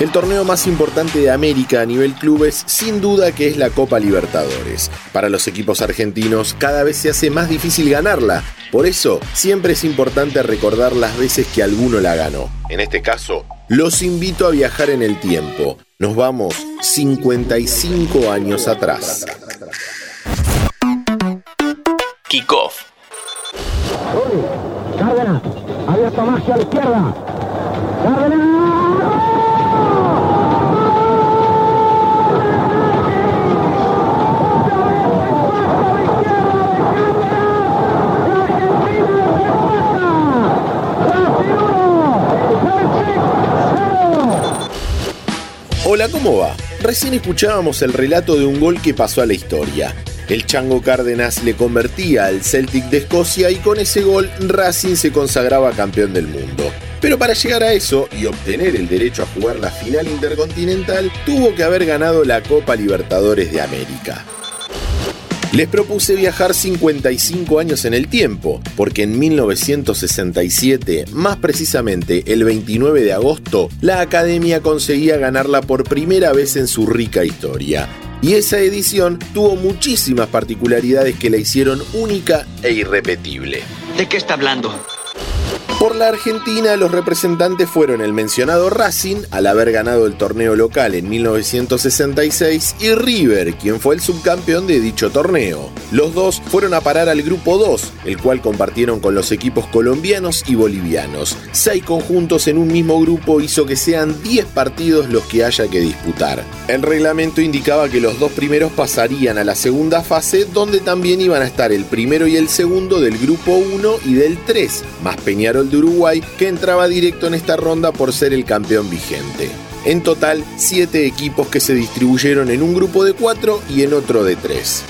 El torneo más importante de América a nivel clubes sin duda que es la Copa Libertadores. Para los equipos argentinos cada vez se hace más difícil ganarla, por eso siempre es importante recordar las veces que alguno la ganó. En este caso, los invito a viajar en el tiempo. Nos vamos 55 años atrás. Kickoff. Cárdenas, abierto más a la izquierda. Cárdenas. Hola, ¿cómo va? Recién escuchábamos el relato de un gol que pasó a la historia. El Chango Cárdenas le convertía al Celtic de Escocia y con ese gol Racing se consagraba campeón del mundo. Pero para llegar a eso y obtener el derecho a jugar la final intercontinental, tuvo que haber ganado la Copa Libertadores de América. Les propuse viajar 55 años en el tiempo, porque en 1967, más precisamente el 29 de agosto, la Academia conseguía ganarla por primera vez en su rica historia. Y esa edición tuvo muchísimas particularidades que la hicieron única e irrepetible. ¿De qué está hablando? Por la Argentina, los representantes fueron el mencionado Racing, al haber ganado el torneo local en 1966, y River, quien fue el subcampeón de dicho torneo. Los dos fueron a parar al grupo 2, el cual compartieron con los equipos colombianos y bolivianos. Seis conjuntos en un mismo grupo hizo que sean 10 partidos los que haya que disputar. El reglamento indicaba que los dos primeros pasarían a la segunda fase, donde también iban a estar el primero y el segundo del grupo 1 y del 3, más Peñarol de Uruguay, que entraba directo en esta ronda por ser el campeón vigente. En total, siete equipos que se distribuyeron en un grupo de cuatro y en otro de tres.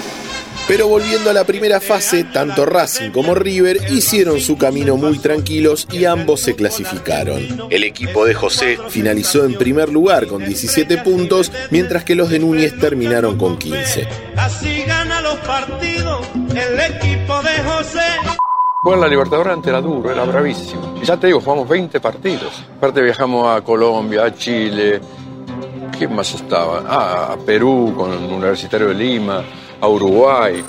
Pero volviendo a la primera fase, tanto Racing como River hicieron su camino muy tranquilos y ambos se clasificaron. El equipo de José finalizó en primer lugar con 17 puntos, mientras que los de Núñez terminaron con 15. Así gana los partidos el equipo de José. Jugar la Libertadores ante era duro, era bravísimo. Y ya te digo, jugamos 20 partidos. Aparte viajamos a Colombia, a Chile. ¿Quién más estaba? Ah, a Perú con el Universitario de Lima, a Uruguay.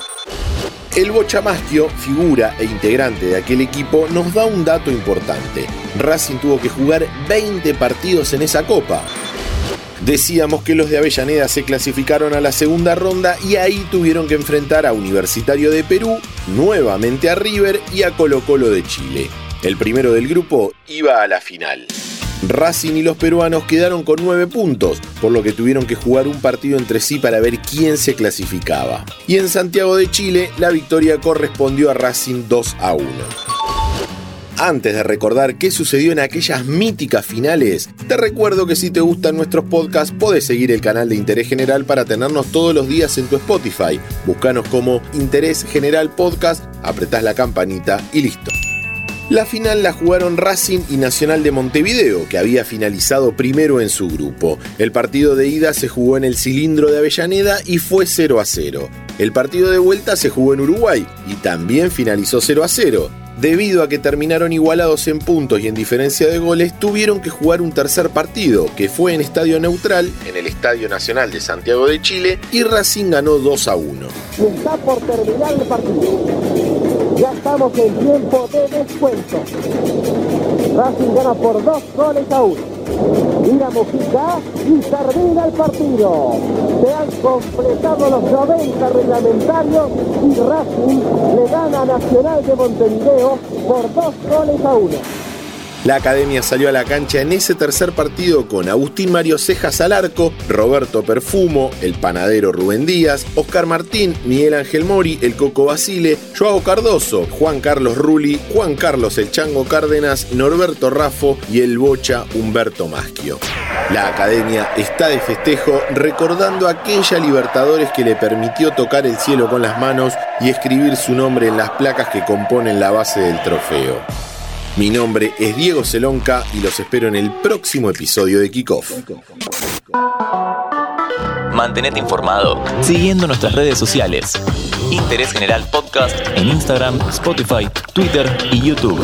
El Bochamaschio, figura e integrante de aquel equipo, nos da un dato importante. Racing tuvo que jugar 20 partidos en esa copa. Decíamos que los de Avellaneda se clasificaron a la segunda ronda y ahí tuvieron que enfrentar a Universitario de Perú, nuevamente a River y a Colo Colo de Chile. El primero del grupo iba a la final. Racing y los peruanos quedaron con nueve puntos, por lo que tuvieron que jugar un partido entre sí para ver quién se clasificaba. Y en Santiago de Chile, la victoria correspondió a Racing 2 a 1. Antes de recordar qué sucedió en aquellas míticas finales, te recuerdo que si te gustan nuestros podcasts, podés seguir el canal de Interés General para tenernos todos los días en tu Spotify. Búscanos como Interés General Podcast, apretás la campanita y listo. La final la jugaron Racing y Nacional de Montevideo, que había finalizado primero en su grupo. El partido de ida se jugó en el cilindro de Avellaneda y fue 0 a 0. El partido de vuelta se jugó en Uruguay y también finalizó 0 a 0. Debido a que terminaron igualados en puntos y en diferencia de goles, tuvieron que jugar un tercer partido, que fue en estadio neutral, en el Estadio Nacional de Santiago de Chile, y Racing ganó 2 a 1. Está por terminar el partido. Ya estamos en tiempo de descuento. Racing gana por dos goles a uno. Mira Mujica y termina el partido. Se han completado los 90 reglamentarios y Racing le gana a Nacional de Montevideo por dos goles a uno. La academia salió a la cancha en ese tercer partido con Agustín Mario Cejas al arco, Roberto Perfumo, el panadero Rubén Díaz, Oscar Martín, Miguel Ángel Mori, el Coco Basile, Joao Cardoso, Juan Carlos Rulli, Juan Carlos el Chango Cárdenas, Norberto Raffo y el Bocha Humberto Maschio. La academia está de festejo recordando aquella Libertadores que le permitió tocar el cielo con las manos y escribir su nombre en las placas que componen la base del trofeo. Mi nombre es Diego Celonca y los espero en el próximo episodio de Kickoff. Mantenete informado siguiendo nuestras redes sociales. Interés General Podcast en Instagram, Spotify, Twitter y YouTube.